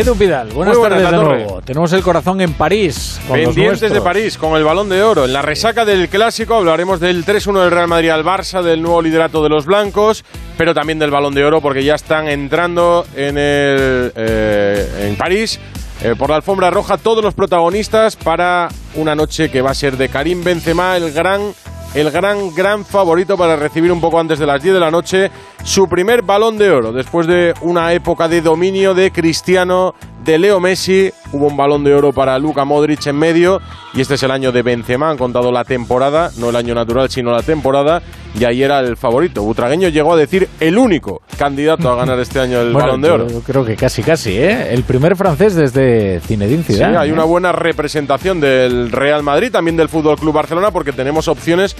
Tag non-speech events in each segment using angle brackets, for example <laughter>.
Edu Vidal, buenas, tardes de nuevo. Tenemos el corazón en París. Pendientes de París, con el balón de oro. En la resaca del clásico hablaremos del 3-1 del Real Madrid al Barça, del nuevo liderato de los blancos, pero también del balón de oro, porque ya están entrando en, el, eh, en París. Eh, por la alfombra roja todos los protagonistas para una noche que va a ser de Karim Benzema, el gran el gran, gran favorito para recibir un poco antes de las 10 de la noche su primer balón de oro. Después de una época de dominio de Cristiano, de Leo Messi, hubo un balón de oro para Luka Modric en medio y este es el año de Benzema. Han contado la temporada, no el año natural, sino la temporada y ahí era el favorito. Butragueño llegó a decir el único candidato a ganar este año el balón de oro. Yo creo que casi, casi, ¿eh? El primer francés desde Zinedine Zidane. Sí, hay una ¿eh? buena representación del Real Madrid, también del Fútbol Club Barcelona, porque tenemos opciones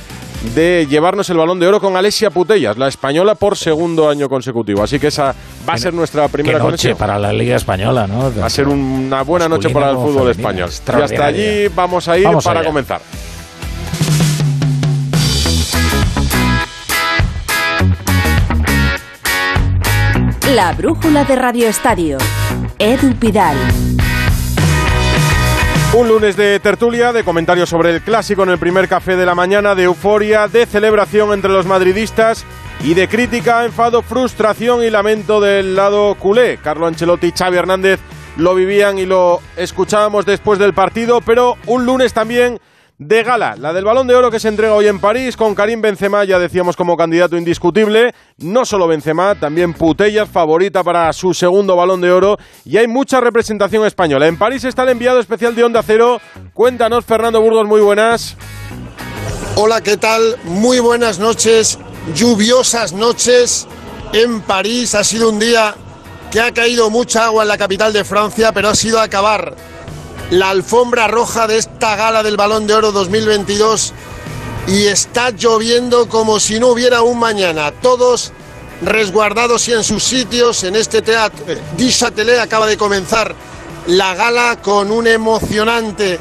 de llevarnos el balón de oro con Alesia Putellas, la española por segundo año consecutivo. Así que esa va a ser nuestra primera qué noche para la Liga Española, ¿no? Va a ser una buena noche para el fútbol español. Y hasta allí vamos a ir para comenzar. La brújula de Radio Estadio. Edu Pidal. Un lunes de tertulia, de comentarios sobre el clásico en el primer café de la mañana, de euforia, de celebración entre los madridistas y de crítica, enfado, frustración y lamento del lado culé. Carlo Ancelotti y Xavi Hernández lo vivían y lo escuchábamos después del partido, pero un lunes también de gala, la del Balón de Oro que se entrega hoy en París con Karim Benzema, ya decíamos como candidato indiscutible, no solo Benzema, también Putellas, favorita para su segundo Balón de Oro y hay mucha representación española. En París está el enviado especial de Onda Cero. Cuéntanos, Fernando Burgos, muy buenas. Hola, ¿qué tal? Muy buenas noches, lluviosas noches en París. Ha sido un día que ha caído mucha agua en la capital de Francia, pero ha sido acabar la alfombra roja de esta gala del Balón de Oro 2022 y está lloviendo como si no hubiera un mañana. Todos resguardados y en sus sitios en este teatro. Châtelet acaba de comenzar la gala con un emocionante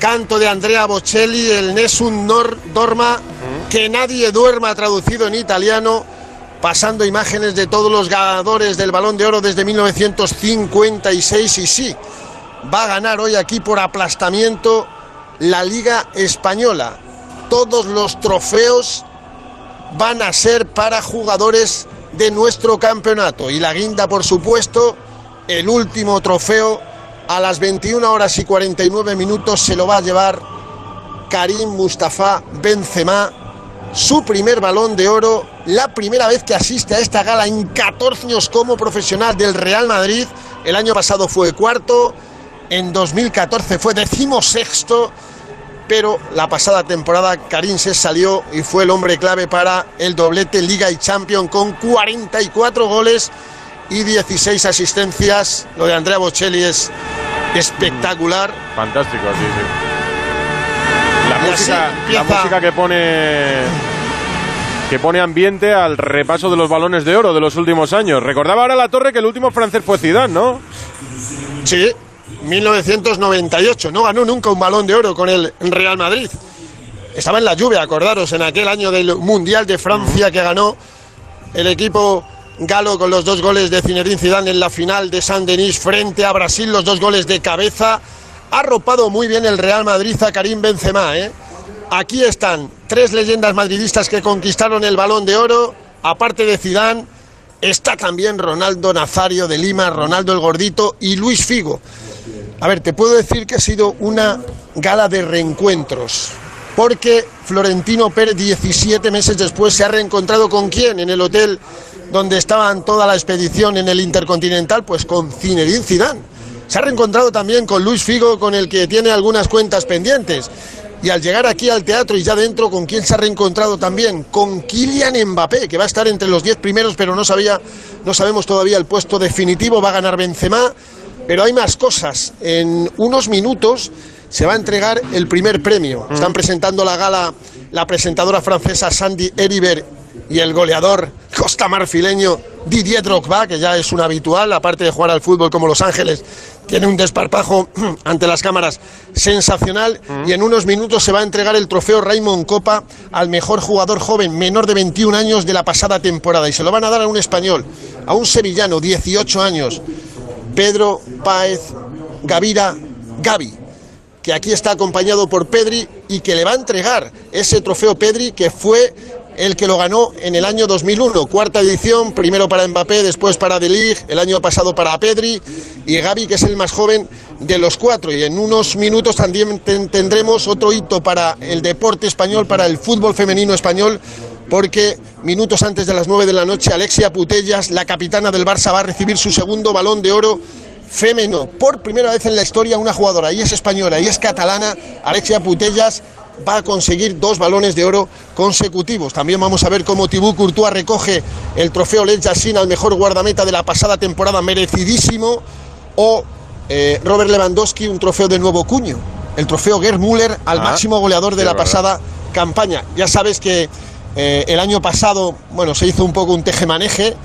canto de Andrea Bocelli, el Nessun Nor Dorma, que nadie duerma traducido en italiano, pasando imágenes de todos los ganadores del Balón de Oro desde 1956 y sí, va a ganar hoy aquí por aplastamiento la Liga Española. Todos los trofeos van a ser para jugadores de nuestro campeonato. Y la guinda, por supuesto, el último trofeo a las 21 horas y 49 minutos se lo va a llevar Karim Mustafa Benzema, su primer balón de oro, la primera vez que asiste a esta gala en 14 años como profesional del Real Madrid. El año pasado fue cuarto, en 2014 fue decimosexto, pero la pasada temporada Karim se salió y fue el hombre clave para el doblete Liga y Champion con 44 goles y 16 asistencias. Lo de Andrea Bocelli es espectacular. Fantástico, sí, sí. La música, la música que pone que pone ambiente al repaso de los balones de oro de los últimos años. Recordaba ahora la torre que el último francés fue Zidane, ¿no? Sí, 1998. No ganó nunca un balón de oro con el Real Madrid. Estaba en la lluvia, acordaros, en aquel año del Mundial de Francia que ganó el equipo galo con los dos goles de Zinedine Zidane en la final de San Denis frente a Brasil, los dos goles de cabeza. Ha ropado muy bien el Real Madrid a Karim Benzema. ¿eh? Aquí están tres leyendas madridistas que conquistaron el balón de oro, aparte de Zidane. Está también Ronaldo Nazario de Lima, Ronaldo el Gordito y Luis Figo. A ver, te puedo decir que ha sido una gala de reencuentros, porque Florentino Pérez 17 meses después se ha reencontrado con quién en el hotel donde estaban toda la expedición en el Intercontinental, pues con Zinedine Zidane. Se ha reencontrado también con Luis Figo, con el que tiene algunas cuentas pendientes. Y al llegar aquí al teatro y ya dentro, ¿con quién se ha reencontrado también? Con Kylian Mbappé, que va a estar entre los 10 primeros, pero no, sabía, no sabemos todavía el puesto definitivo. Va a ganar Benzema pero hay más cosas. En unos minutos se va a entregar el primer premio. Mm. Están presentando la gala la presentadora francesa Sandy Heribert y el goleador costa marfileño Didier Drogba, que ya es un habitual, aparte de jugar al fútbol como Los Ángeles, tiene un desparpajo <clears throat> ante las cámaras sensacional mm. y en unos minutos se va a entregar el trofeo Raymond Copa al mejor jugador joven menor de 21 años de la pasada temporada y se lo van a dar a un español, a un sevillano, 18 años Pedro Páez Gavira Gavi, que aquí está acompañado por Pedri y que le va a entregar ese trofeo Pedri que fue el que lo ganó en el año 2001, cuarta edición, primero para Mbappé, después para De el año pasado para Pedri y Gavi, que es el más joven de los cuatro. Y en unos minutos también tendremos otro hito para el deporte español, para el fútbol femenino español, porque minutos antes de las nueve de la noche, Alexia Putellas, la capitana del Barça, va a recibir su segundo balón de oro femenino. Por primera vez en la historia, una jugadora, y es española, y es catalana, Alexia Putellas, va a conseguir dos balones de oro consecutivos. También vamos a ver cómo Thibaut Courtois recoge el trofeo Led Yassin al mejor guardameta de la pasada temporada, merecidísimo, o eh, Robert Lewandowski un trofeo de nuevo cuño, el trofeo Gerd Müller al ah, máximo goleador de la pasada campaña. Ya sabes que eh, el año pasado, bueno, se hizo un poco un tejemaneje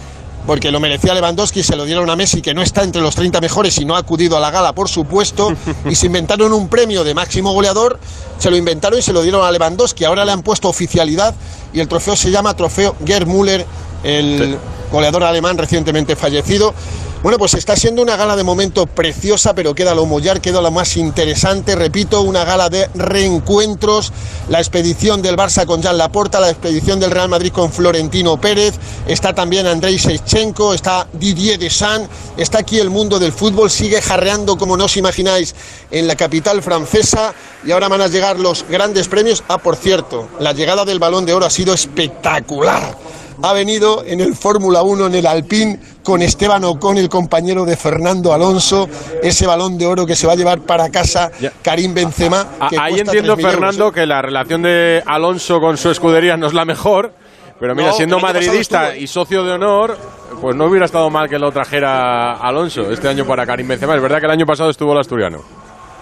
porque lo merecía Lewandowski, se lo dieron a Messi, que no está entre los 30 mejores y no ha acudido a la gala, por supuesto, <laughs> y se inventaron un premio de máximo goleador, se lo inventaron y se lo dieron a Lewandowski. Ahora le han puesto oficialidad y el trofeo se llama Trofeo Gerd Müller, el goleador alemán recientemente fallecido. Bueno, pues está siendo una gala de momento preciosa, pero queda lo mollar, queda lo más interesante. Repito, una gala de reencuentros. La expedición del Barça con Jan Laporta, la expedición del Real Madrid con Florentino Pérez. Está también Andrei Shevchenko, está Didier Deschamps. Está aquí el mundo del fútbol, sigue jarreando, como no os imagináis, en la capital francesa. Y ahora van a llegar los grandes premios. Ah, por cierto, la llegada del balón de oro ha sido espectacular ha venido en el Fórmula 1, en el Alpine, con Esteban Ocon, el compañero de Fernando Alonso, ese balón de oro que se va a llevar para casa Karim Benzema. Ahí entiendo, Fernando, que la relación de Alonso con su escudería no es la mejor, pero mira, siendo madridista y socio de honor, pues no hubiera estado mal que lo trajera Alonso este año para Karim Benzema. Es verdad que el año pasado estuvo el asturiano.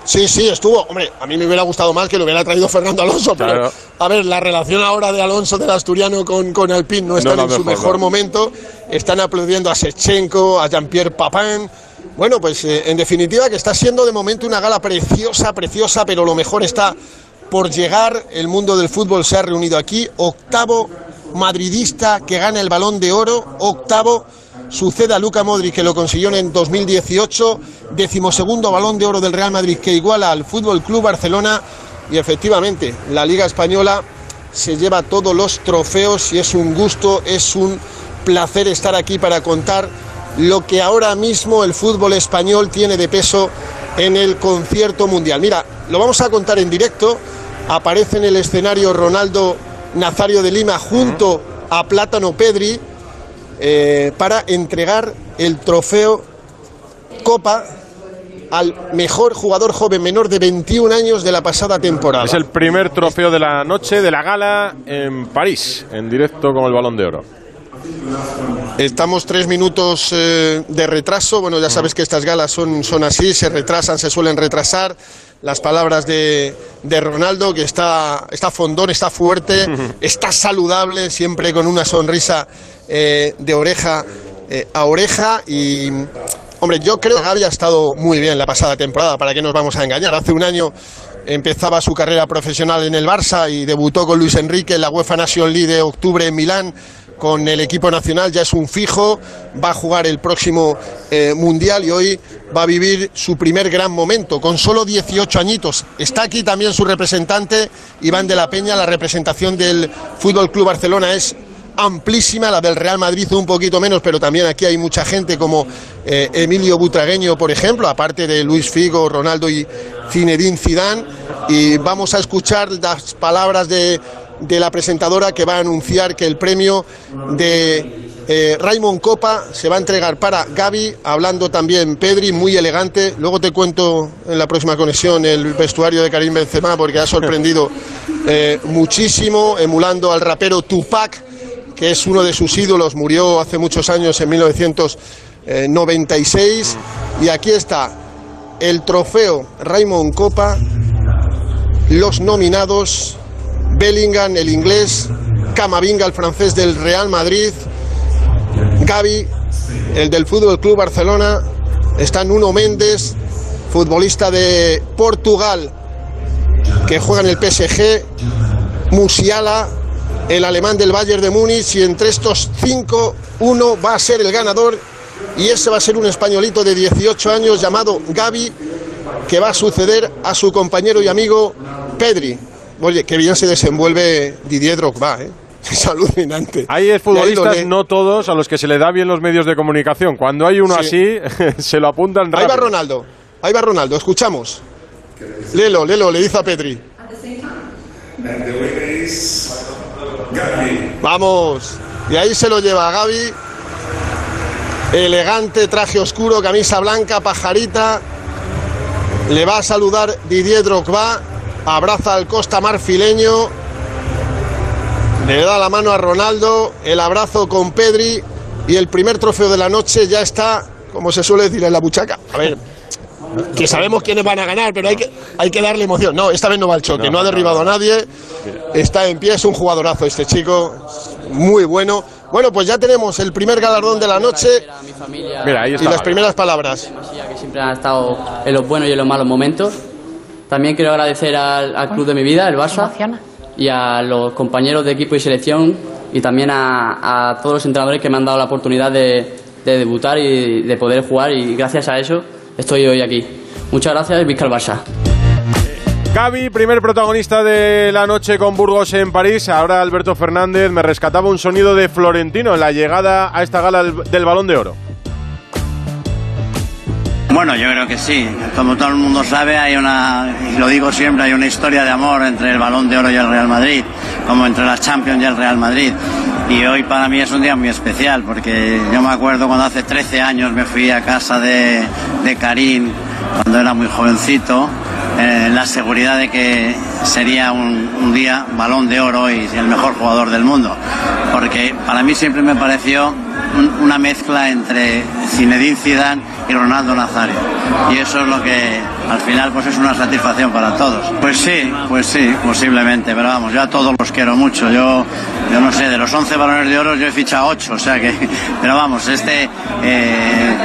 Sí, sí, estuvo. Hombre, a mí me hubiera gustado más que lo hubiera traído Fernando Alonso, pero a ver, la relación ahora de Alonso del Asturiano con, con Alpine no está en su mejor momento. Están aplaudiendo a Sechenko, a Jean-Pierre Papin. Bueno, pues eh, en definitiva que está siendo de momento una gala preciosa, preciosa, pero lo mejor está por llegar. El mundo del fútbol se ha reunido aquí. Octavo madridista que gana el balón de oro. Octavo sucede a Luca Modric, que lo consiguió en 2018, decimosegundo balón de oro del Real Madrid, que iguala al Fútbol Club Barcelona. Y efectivamente, la Liga Española se lleva todos los trofeos y es un gusto, es un placer estar aquí para contar lo que ahora mismo el fútbol español tiene de peso en el concierto mundial. Mira, lo vamos a contar en directo. Aparece en el escenario Ronaldo Nazario de Lima junto a Plátano Pedri eh, para entregar el trofeo Copa al mejor jugador joven menor de 21 años de la pasada temporada. Es el primer trofeo de la noche de la gala en París, en directo con el Balón de Oro. Estamos tres minutos eh, de retraso. Bueno, ya sabes que estas galas son, son así, se retrasan, se suelen retrasar las palabras de, de, Ronaldo, que está, está fondón, está fuerte, está saludable, siempre con una sonrisa eh, de oreja eh, a oreja y hombre, yo creo que Gaby ha estado muy bien la pasada temporada, para qué nos vamos a engañar. Hace un año empezaba su carrera profesional en el Barça y debutó con Luis Enrique en la UEFA Nation League de octubre en Milán con el equipo nacional, ya es un fijo, va a jugar el próximo eh, Mundial y hoy va a vivir su primer gran momento, con solo 18 añitos. Está aquí también su representante, Iván de la Peña, la representación del Fútbol Club Barcelona es amplísima, la del Real Madrid un poquito menos, pero también aquí hay mucha gente como eh, Emilio Butragueño, por ejemplo, aparte de Luis Figo, Ronaldo y Zinedine Zidane. Y vamos a escuchar las palabras de, de la presentadora que va a anunciar que el premio de eh, Raymond Copa se va a entregar para Gaby, hablando también Pedri, muy elegante. Luego te cuento en la próxima conexión el vestuario de Karim Benzema porque ha sorprendido eh, muchísimo, emulando al rapero Tupac que es uno de sus ídolos, murió hace muchos años, en 1996. Y aquí está el trofeo Raymond Copa, los nominados, Bellingham, el inglés, Camavinga, el francés del Real Madrid, Gaby, el del Fútbol Club Barcelona, está Nuno Méndez, futbolista de Portugal, que juega en el PSG, Musiala, el alemán del Bayern de Múnich y entre estos cinco uno va a ser el ganador y ese va a ser un españolito de 18 años llamado Gaby que va a suceder a su compañero y amigo Pedri. Oye, qué bien se desenvuelve Didier Drogba, ¿eh? <laughs> Es alucinante. Hay futbolistas, no todos, a los que se le da bien los medios de comunicación. Cuando hay uno así, <laughs> se lo apuntan rápido. Ahí va Ronaldo, ahí va Ronaldo, escuchamos. Lelo, Lelo, le dice a Pedri. Vamos, y ahí se lo lleva Gaby. Elegante, traje oscuro, camisa blanca, pajarita. Le va a saludar Didier Drogba. Abraza al Costa Marfileño. Le da la mano a Ronaldo. El abrazo con Pedri. Y el primer trofeo de la noche ya está, como se suele decir, en la buchaca. A ver, que sabemos quiénes van a ganar, pero hay que, hay que darle emoción. No, esta vez no va al choque, no, ha derribado a nadie, está en pie, es un jugadorazo este chico, muy bueno. Bueno, pues ya tenemos el primer galardón de la noche Mira, y las primeras palabras. Que siempre han estado en los buenos y en los malos momentos. También quiero agradecer al, club de mi vida, el Barça, y a los compañeros de equipo y selección, y también a, todos los entrenadores que me han dado la oportunidad de, de debutar y de poder jugar, y gracias a eso estoy hoy aquí. Muchas gracias Vizca Barça. Gaby, primer protagonista de la noche con Burgos en París. Ahora Alberto Fernández me rescataba un sonido de Florentino en la llegada a esta gala del Balón de Oro. Bueno, yo creo que sí. Como todo el mundo sabe, hay una, y lo digo siempre, hay una historia de amor entre el Balón de Oro y el Real Madrid, como entre la Champions y el Real Madrid. Y hoy para mí es un día muy especial, porque yo me acuerdo cuando hace 13 años me fui a casa de, de Karim, cuando era muy jovencito, eh, la seguridad de que sería un, día balón de oro y el mejor jugador del mundo. Porque para mí siempre me pareció una mezcla entre Zinedine Zidane y Ronaldo Nazario. Y eso es lo que al final pues es una satisfacción para todos. Pues sí, pues sí, posiblemente, pero vamos, yo a todos los quiero mucho. Yo, yo no sé, de los 11 balones de oro yo he fichado 8, o sea que, <laughs> pero vamos, este eh,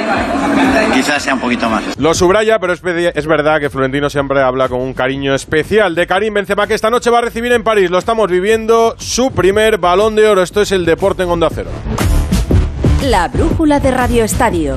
sea un poquito más. Lo subraya, pero es, es verdad que Florentino siempre habla con un cariño especial de Karim Benzema que esta noche va a recibir en París. Lo estamos viviendo, su primer balón de oro. Esto es el deporte en Onda Cero. La brújula de Radio Estadio.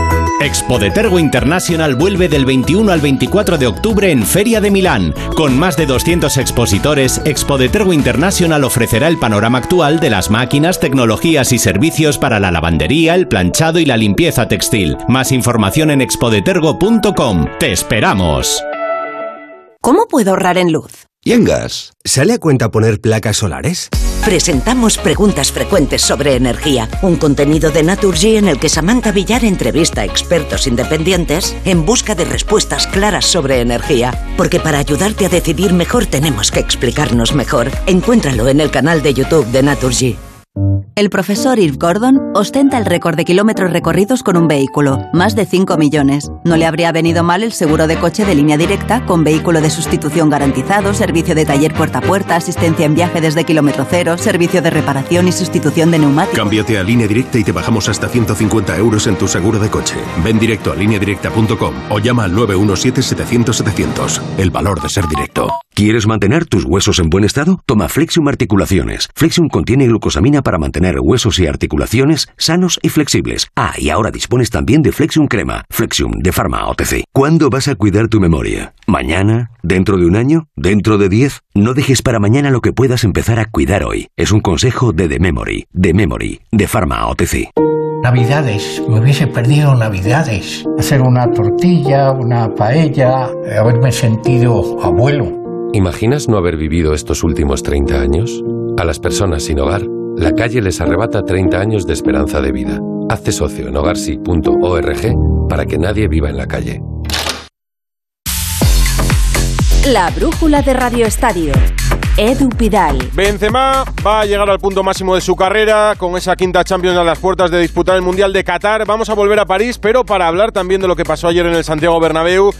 Expo de Tergo International vuelve del 21 al 24 de octubre en Feria de Milán. Con más de 200 expositores, Expo de Tergo International ofrecerá el panorama actual de las máquinas, tecnologías y servicios para la lavandería, el planchado y la limpieza textil. Más información en expodetergo.com. ¡Te esperamos! ¿Cómo puedo ahorrar en luz? ¿Y en gas? ¿Sale a cuenta poner placas solares? Presentamos preguntas frecuentes sobre energía, un contenido de Naturgy en el que Samantha Villar entrevista a expertos independientes en busca de respuestas claras sobre energía. Porque para ayudarte a decidir mejor tenemos que explicarnos mejor. Encuéntralo en el canal de YouTube de Naturgy. El profesor Irv Gordon ostenta el récord de kilómetros recorridos con un vehículo, más de 5 millones. No le habría venido mal el seguro de coche de línea directa con vehículo de sustitución garantizado, servicio de taller puerta a puerta, asistencia en viaje desde kilómetro cero, servicio de reparación y sustitución de neumáticos. Cámbiate a línea directa y te bajamos hasta 150 euros en tu seguro de coche. Ven directo a lineadirecta.com o llama al 917-700-700. El valor de ser directo. ¿Quieres mantener tus huesos en buen estado? Toma Flexium Articulaciones. Flexium contiene glucosamina para mantener huesos y articulaciones sanos y flexibles. Ah, y ahora dispones también de Flexium Crema. Flexium de Pharma OTC. ¿Cuándo vas a cuidar tu memoria? ¿Mañana? ¿Dentro de un año? ¿Dentro de diez? No dejes para mañana lo que puedas empezar a cuidar hoy. Es un consejo de The Memory. The Memory. De Pharma OTC. Navidades, me hubiese perdido Navidades. Hacer una tortilla, una paella, haberme sentido abuelo. ¿Imaginas no haber vivido estos últimos 30 años? A las personas sin hogar, la calle les arrebata 30 años de esperanza de vida. Hazte socio en hogarsi.org para que nadie viva en la calle. La brújula de Radio Estadio. Edu Pidal. Benzema va a llegar al punto máximo de su carrera con esa quinta Champions a las puertas de disputar el Mundial de Qatar. Vamos a volver a París, pero para hablar también de lo que pasó ayer en el Santiago Bernabéu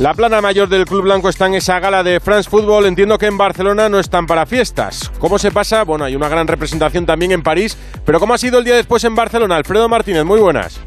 La plana mayor del Club Blanco está en esa gala de France Football. Entiendo que en Barcelona no están para fiestas. ¿Cómo se pasa? Bueno, hay una gran representación también en París. Pero ¿cómo ha sido el día después en Barcelona? Alfredo Martínez, muy buenas.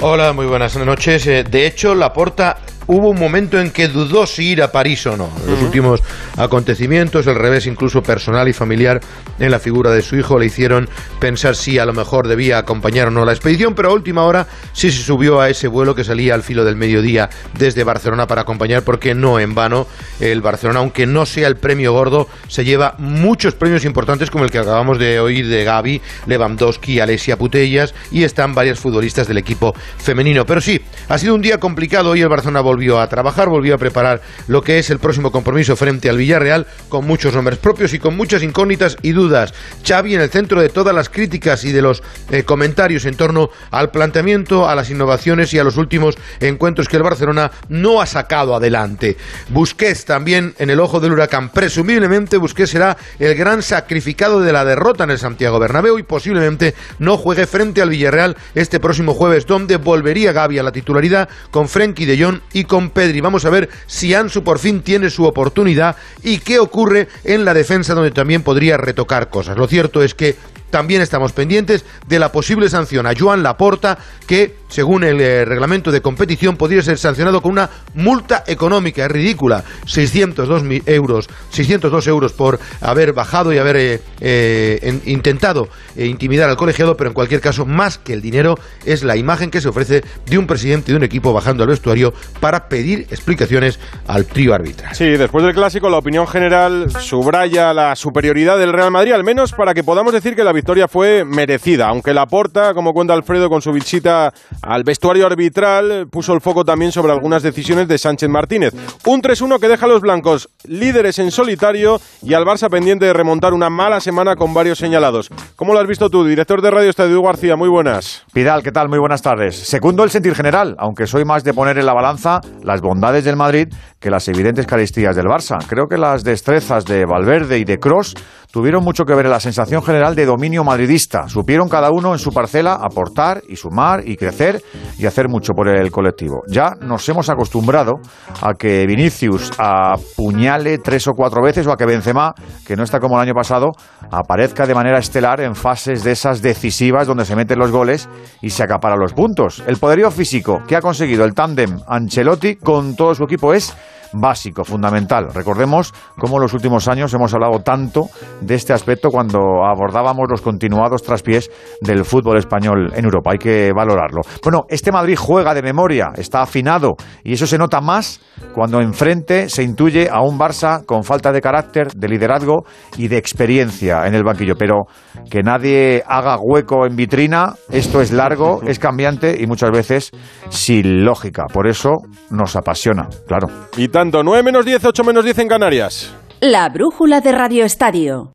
Hola, muy buenas noches. Eh, de hecho, la porta hubo un momento en que dudó si ir a París o no. Los últimos acontecimientos, el revés incluso personal y familiar en la figura de su hijo le hicieron pensar si a lo mejor debía acompañar o no la expedición, pero a última hora sí se subió a ese vuelo que salía al filo del mediodía desde Barcelona para acompañar, porque no en vano el Barcelona, aunque no sea el premio gordo, se lleva muchos premios importantes como el que acabamos de oír de Gaby, Lewandowski, Alesia Putellas y están varios futbolistas del equipo femenino. Pero sí, ha sido un día complicado y el Barcelona volvió a trabajar, volvió a preparar lo que es el próximo compromiso frente al Villarreal con muchos nombres propios y con muchas incógnitas y dudas. Xavi en el centro de todas las críticas y de los eh, comentarios en torno al planteamiento, a las innovaciones y a los últimos encuentros que el Barcelona no ha sacado adelante. Busquets también en el ojo del huracán. Presumiblemente Busquets será el gran sacrificado de la derrota en el Santiago Bernabéu y posiblemente no juegue frente al Villarreal este próximo jueves, donde volvería Gaby a la titularidad con Frenkie de Jong y con Pedri. Vamos a ver si Ansu por fin tiene su oportunidad y qué ocurre en la defensa donde también podría retocar cosas. Lo cierto es que también estamos pendientes de la posible sanción a Joan Laporta, que, según el eh, reglamento de competición, podría ser sancionado con una multa económica ridícula, 602 euros, 602 euros por haber bajado y haber eh, eh, intentado intimidar al colegiado, pero en cualquier caso, más que el dinero, es la imagen que se ofrece de un presidente de un equipo bajando al vestuario para pedir explicaciones al trío arbitral. Sí, después del clásico, la opinión general subraya la superioridad del Real Madrid, al menos para que podamos decir que la fue merecida, aunque la porta, como cuenta Alfredo con su visita al vestuario arbitral, puso el foco también sobre algunas decisiones de Sánchez Martínez. Un 3-1 que deja a los blancos líderes en solitario y al Barça pendiente de remontar una mala semana con varios señalados. ¿Cómo lo has visto tú, director de Radio Estadio García? Muy buenas. Pidal, ¿qué tal? Muy buenas tardes. Segundo el sentir general, aunque soy más de poner en la balanza las bondades del Madrid que las evidentes carestías del Barça. Creo que las destrezas de Valverde y de Cross tuvieron mucho que ver en la sensación general de dominio madridista. Supieron cada uno en su parcela aportar y sumar y crecer y hacer mucho por el colectivo. Ya nos hemos acostumbrado a que Vinicius apuñale tres o cuatro veces o a que Benzema, que no está como el año pasado, aparezca de manera estelar en fases de esas decisivas donde se meten los goles y se acapara los puntos. El poderío físico que ha conseguido el tándem Ancelotti con todo su equipo es básico, fundamental. Recordemos cómo en los últimos años hemos hablado tanto de este aspecto cuando abordábamos los continuados traspiés del fútbol español en Europa. Hay que valorarlo. Bueno, este Madrid juega de memoria, está afinado y eso se nota más cuando enfrente se intuye a un Barça con falta de carácter, de liderazgo y de experiencia en el banquillo. Pero que nadie haga hueco en vitrina, esto es largo, <laughs> es cambiante y muchas veces sin lógica. Por eso nos apasiona, claro. Y tanto, 9 menos 10, 8 menos 10 en Canarias. La brújula de Radio Estadio.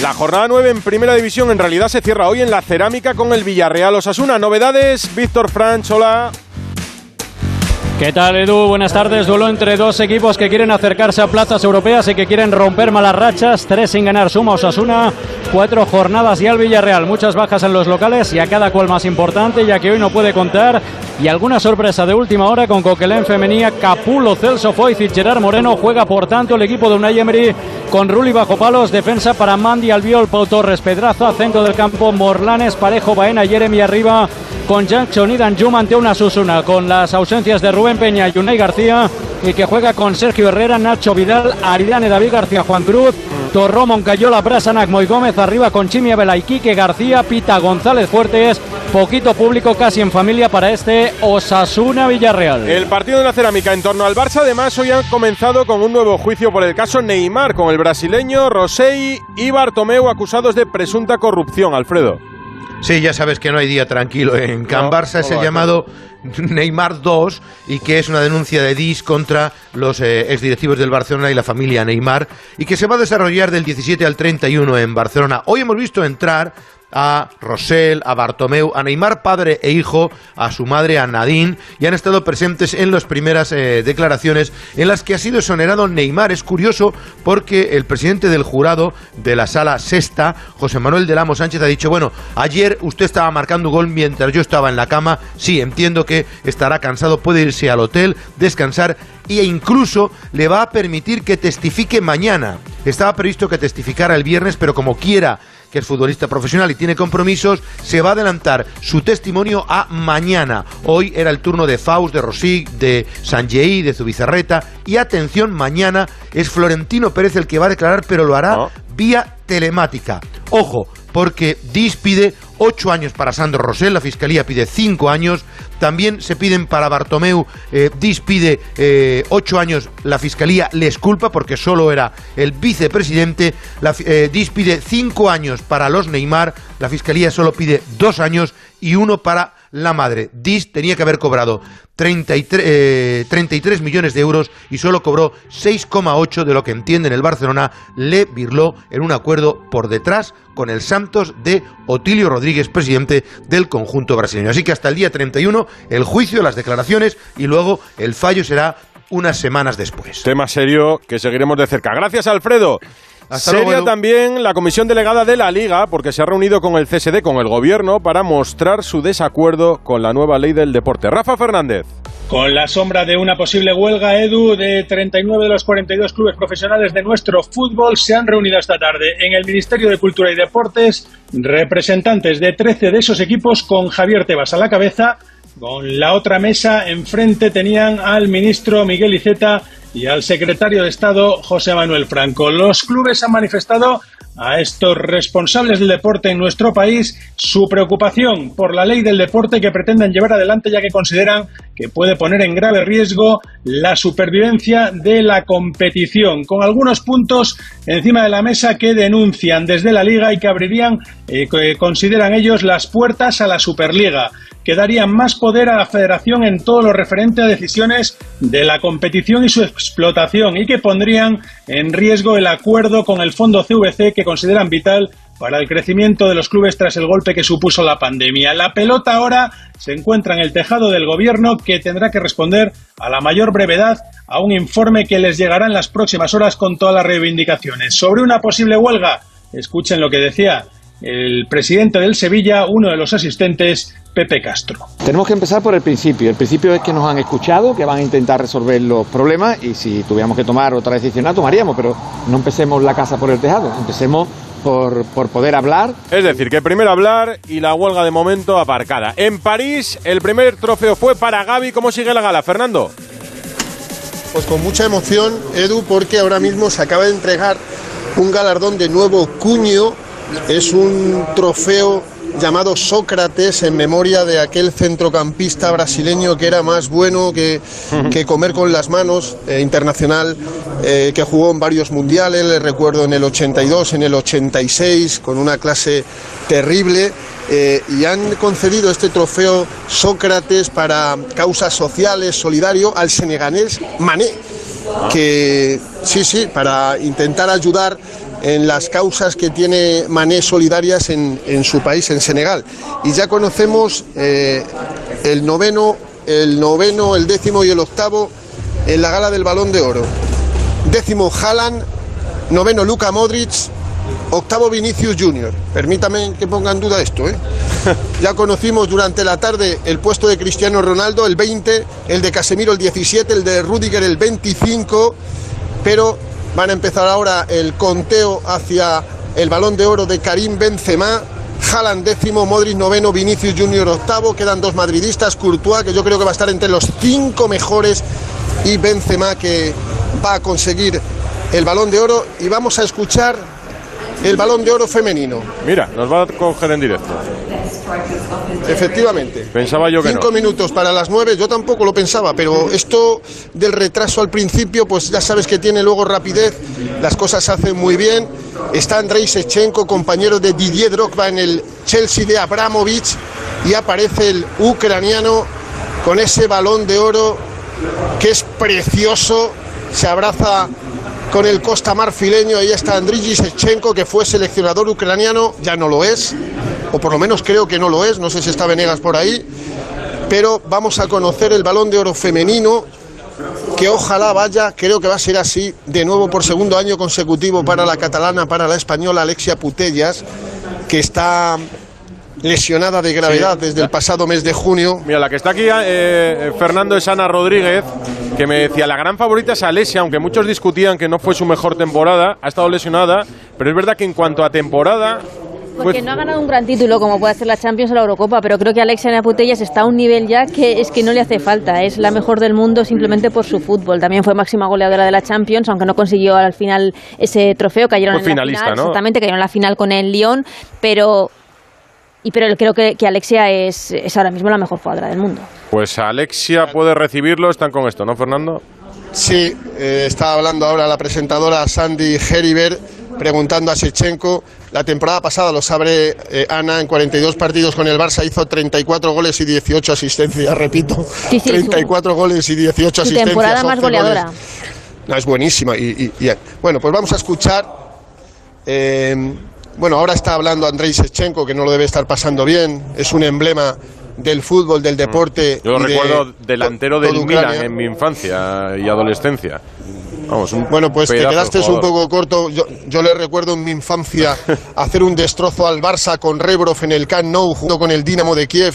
La jornada 9 en Primera División en realidad se cierra hoy en la cerámica con el Villarreal Osasuna. Novedades, Víctor Franch, hola. ¿Qué tal, Edu? Buenas tardes. Duelo entre dos equipos que quieren acercarse a plazas europeas y que quieren romper malas rachas. Tres sin ganar suma Osasuna. Cuatro jornadas y al Villarreal. Muchas bajas en los locales y a cada cual más importante, ya que hoy no puede contar. Y alguna sorpresa de última hora con Coquelén Femenía, Capulo, Celso Foyz y Gerard Moreno. Juega por tanto el equipo de Unai Emery con Rulli bajo palos. Defensa para Mandy, Albiol, Pau Torres, Pedraza. Centro del campo, Morlanes, Parejo, Baena, Jeremy arriba con Jackson y Danjuma ante una Susuna, con las ausencias de Rubén Peña y Unai García, y que juega con Sergio Herrera, Nacho Vidal, Aridane, David García, Juan Cruz, Torró, Moncayola, Brasanac, Moy Gómez, arriba con Chimia Vela y Quique García, Pita González Fuertes, poquito público casi en familia para este Osasuna Villarreal. El partido de la cerámica en torno al Barça además hoy ha comenzado con un nuevo juicio por el caso Neymar con el brasileño Rosei y Bartomeu acusados de presunta corrupción, Alfredo. Sí, ya sabes que no hay día tranquilo en Can Barça, es el llamado Neymar 2 y que es una denuncia de DIS contra los eh, exdirectivos del Barcelona y la familia Neymar y que se va a desarrollar del 17 al 31 en Barcelona. Hoy hemos visto entrar a Rosell, a Bartomeu, a Neymar padre e hijo, a su madre, a Nadine, y han estado presentes en las primeras eh, declaraciones en las que ha sido exonerado Neymar. Es curioso porque el presidente del jurado de la sala sexta, José Manuel del Amo Sánchez, ha dicho, bueno, ayer usted estaba marcando gol mientras yo estaba en la cama, sí, entiendo que estará cansado, puede irse al hotel, descansar e incluso le va a permitir que testifique mañana. Estaba previsto que testificara el viernes, pero como quiera que es futbolista profesional y tiene compromisos, se va a adelantar su testimonio a mañana. Hoy era el turno de Faust, de Rosig, de Sanjei, de Zubizarreta. Y atención, mañana es Florentino Pérez el que va a declarar, pero lo hará vía telemática. Ojo, porque DIS pide ocho años para Sandro Rosell, la Fiscalía pide cinco años, también se piden para Bartomeu, eh, eh, ocho años, la Fiscalía les culpa porque solo era el vicepresidente, la, eh, cinco años para los Neymar, la Fiscalía solo pide dos años y uno para la madre. DIS tenía que haber cobrado 33, 33 millones de euros y solo cobró 6,8 de lo que entienden el Barcelona le virló en un acuerdo por detrás con el Santos de Otilio Rodríguez, presidente del conjunto brasileño. Así que hasta el día 31 el juicio, las declaraciones y luego el fallo será unas semanas después. Tema serio que seguiremos de cerca. Gracias, Alfredo. Hasta Seria luego, también la comisión delegada de la Liga, porque se ha reunido con el CSD, con el gobierno, para mostrar su desacuerdo con la nueva ley del deporte. Rafa Fernández. Con la sombra de una posible huelga, Edu, de 39 de los 42 clubes profesionales de nuestro fútbol se han reunido esta tarde en el Ministerio de Cultura y Deportes representantes de 13 de esos equipos con Javier Tebas a la cabeza. Con la otra mesa enfrente tenían al ministro Miguel Iceta y al secretario de Estado José Manuel Franco. Los clubes han manifestado a estos responsables del deporte en nuestro país su preocupación por la ley del deporte que pretenden llevar adelante ya que consideran que puede poner en grave riesgo la supervivencia de la competición, con algunos puntos encima de la mesa que denuncian desde la liga y que abrirían, eh, que consideran ellos, las puertas a la Superliga que darían más poder a la federación en todo lo referente a decisiones de la competición y su explotación y que pondrían en riesgo el acuerdo con el fondo CVC que consideran vital para el crecimiento de los clubes tras el golpe que supuso la pandemia. La pelota ahora se encuentra en el tejado del gobierno que tendrá que responder a la mayor brevedad a un informe que les llegará en las próximas horas con todas las reivindicaciones. Sobre una posible huelga, escuchen lo que decía el presidente del Sevilla, uno de los asistentes, Pepe Castro. Tenemos que empezar por el principio. El principio es que nos han escuchado, que van a intentar resolver los problemas y si tuviéramos que tomar otra decisión, la tomaríamos, pero no empecemos la casa por el tejado, empecemos por, por poder hablar. Es decir, que primero hablar y la huelga de momento aparcada. En París, el primer trofeo fue para Gaby. ¿Cómo sigue la gala, Fernando? Pues con mucha emoción, Edu, porque ahora mismo se acaba de entregar un galardón de nuevo cuño. Es un trofeo llamado Sócrates en memoria de aquel centrocampista brasileño que era más bueno que, <laughs> que comer con las manos, eh, internacional, eh, que jugó en varios mundiales, le recuerdo en el 82, en el 86, con una clase terrible. eh, y han concedido este trofeo Sócrates para causas sociales, solidario, al senegalés Mané, que sí, sí, para intentar ayudar en las causas que tiene Mané solidarias en, en su país, en Senegal. Y ya conocemos eh, el noveno, el noveno, el décimo y el octavo en la gala del Balón de Oro. Décimo Haaland, noveno Luka Modric, octavo Vinicius Junior. Permítame que ponga en duda esto, ¿eh? <laughs> Ya conocimos durante la tarde el puesto de Cristiano Ronaldo, el 20, el de Casemiro el 17, el de Rudiger el 25, pero van a empezar ahora el conteo hacia el balón de oro de Karim Benzema. Haaland décimo, Modric noveno, Vinicius Junior octavo, quedan dos madridistas, Courtois, que yo creo que va a estar entre los cinco mejores, y Benzema, que va a conseguir el balón de oro. Y vamos a escuchar el balón de oro femenino. Mira, nos va a coger en directo. Efectivamente. Pensaba yo que Cinco no. minutos para las nueve, yo tampoco lo pensaba, pero esto del retraso al principio, pues ya sabes que tiene luego rapidez, las cosas se hacen muy bien. Está Andrei Shevchenko, compañero de Didier Drogba en el Chelsea de Abramovich, y aparece el ucraniano con ese balón de oro que es precioso, se abraza con el Costa Marfileño, ahí está Andriy Shevchenko, que fue seleccionador ucraniano, ya no lo es, o por lo menos creo que no lo es, no sé si está Venegas por ahí, pero vamos a conocer el balón de oro femenino que ojalá vaya, creo que va a ser así, de nuevo por segundo año consecutivo para la catalana, para la española Alexia Putellas, que está lesionada de gravedad desde el pasado mes de junio. Mira, la que está aquí, eh, Fernando, es Ana Rodríguez, que me decía, la gran favorita es Alesia, aunque muchos discutían que no fue su mejor temporada, ha estado lesionada, pero es verdad que en cuanto a temporada... Porque no ha ganado un gran título como puede ser la Champions o la Eurocopa, pero creo que Alexia Putellas está a un nivel ya que es que no le hace falta. Es la mejor del mundo simplemente por su fútbol. También fue máxima goleadora de la Champions, aunque no consiguió al final ese trofeo. Cayeron Fue en la finalista, final, ¿no? exactamente, cayeron en la final con el Lyon, pero y pero creo que, que Alexia es, es ahora mismo la mejor jugadora del mundo. Pues Alexia puede recibirlo, están con esto, ¿no, Fernando? Sí, eh, está hablando ahora la presentadora Sandy Heribert preguntando a Sechenko. La temporada pasada, lo sabe eh, Ana, en 42 partidos con el Barça hizo 34 goles y 18 asistencias, <laughs> repito. Sí, sí, 34 goles y 18 Su asistencias. temporada más 11 goleadora. goles. No, es buenísima. Y, y- y- bueno, pues vamos a escuchar. eh, bueno, ahora está hablando Andrei Sechenko, que no lo debe estar pasando bien. Es un emblema del fútbol, del deporte. Yo lo y de recuerdo delantero del Milan en mi infancia y adolescencia. Vamos, un Bueno, pues te pedazo quedaste un poco corto. Yo, yo le recuerdo en mi infancia <laughs> hacer un destrozo al Barça con Rebrov en el Camp Nou junto con el Dinamo de Kiev.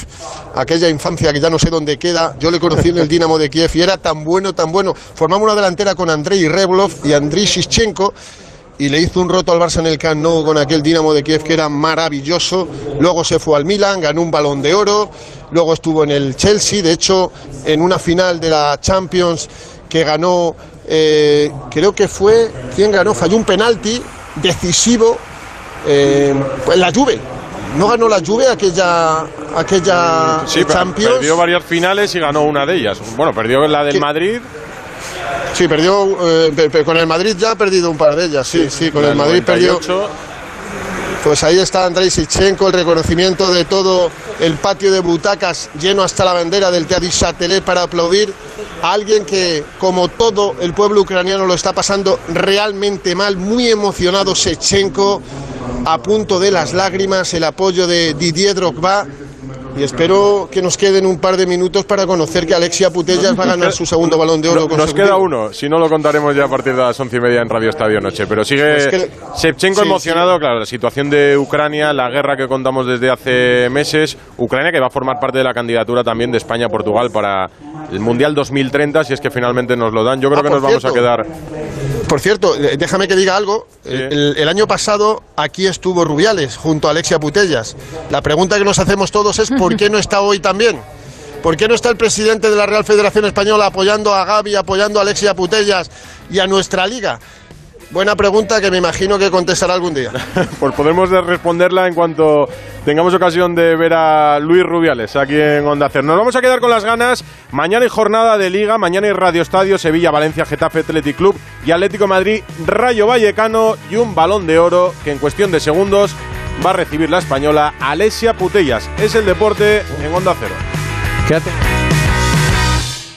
Aquella infancia que ya no sé dónde queda. Yo le conocí en el <laughs> Dinamo de Kiev y era tan bueno, tan bueno. Formamos una delantera con Andrei Reblov y Andriy Shishchenko y le hizo un roto al Barça en el Camp Nou con aquel Dinamo de Kiev que era maravilloso. Luego se fue al Milan, ganó un balón de oro, luego estuvo en el Chelsea, de hecho en una final de la Champions que ganó, eh, creo que fue, ¿quién ganó? Falló un penalti decisivo, eh, pues la Juve. No ganó la Juve aquella, aquella Sí, Champions. perdió varias finales y ganó una de ellas. Bueno, perdió la del Madrid. Sí, perdió eh, con el Madrid ya ha perdido un par de ellas, sí, sí, con el Madrid perdió. 98. Pues ahí está Andrei Sichenko, el reconocimiento de todo el patio de butacas lleno hasta la bandera del Teatro Châtelet para aplaudir alguien que, como todo el pueblo ucraniano, lo está pasando realmente mal, muy emocionado Sechenko, a punto de las lágrimas, el apoyo de Didier Drogba. Y espero que nos queden un par de minutos para conocer que Alexia Putellas va a ganar su segundo balón de oro. No- nos queda uno, si no lo contaremos ya a partir de las once y media en Radio Estadio Noche. Pero sigue que- Shevchenko sí, emocionado, claro, la situación de Ucrania, la guerra que contamos desde hace meses. Ucrania que va a formar parte de la candidatura también de España-Portugal para el Mundial 2030, si es que finalmente nos lo dan. Yo creo Ah, que nos vamos a quedar. Por cierto, déjame que diga algo. El, el año pasado aquí estuvo Rubiales junto a Alexia Putellas. La pregunta que nos hacemos todos es ¿por qué no está hoy también? ¿Por qué no está el presidente de la Real Federación Española apoyando a Gaby, apoyando a Alexia Putellas y a nuestra liga? Buena pregunta que me imagino que contestará algún día. <laughs> Pues podemos de- responderla en cuanto tengamos ocasión de ver a Luis Rubiales aquí en Onda Cero. Nos vamos a quedar con las ganas. Mañana hay jornada de Liga, mañana hay Radio Estadio, Sevilla, Valencia, Getafe, Athletic Club y Atlético Madrid, Rayo Vallecano y un balón de oro que en cuestión de segundos va a recibir la española Alesia Putellas. Es el deporte en Onda Cero. Quédate.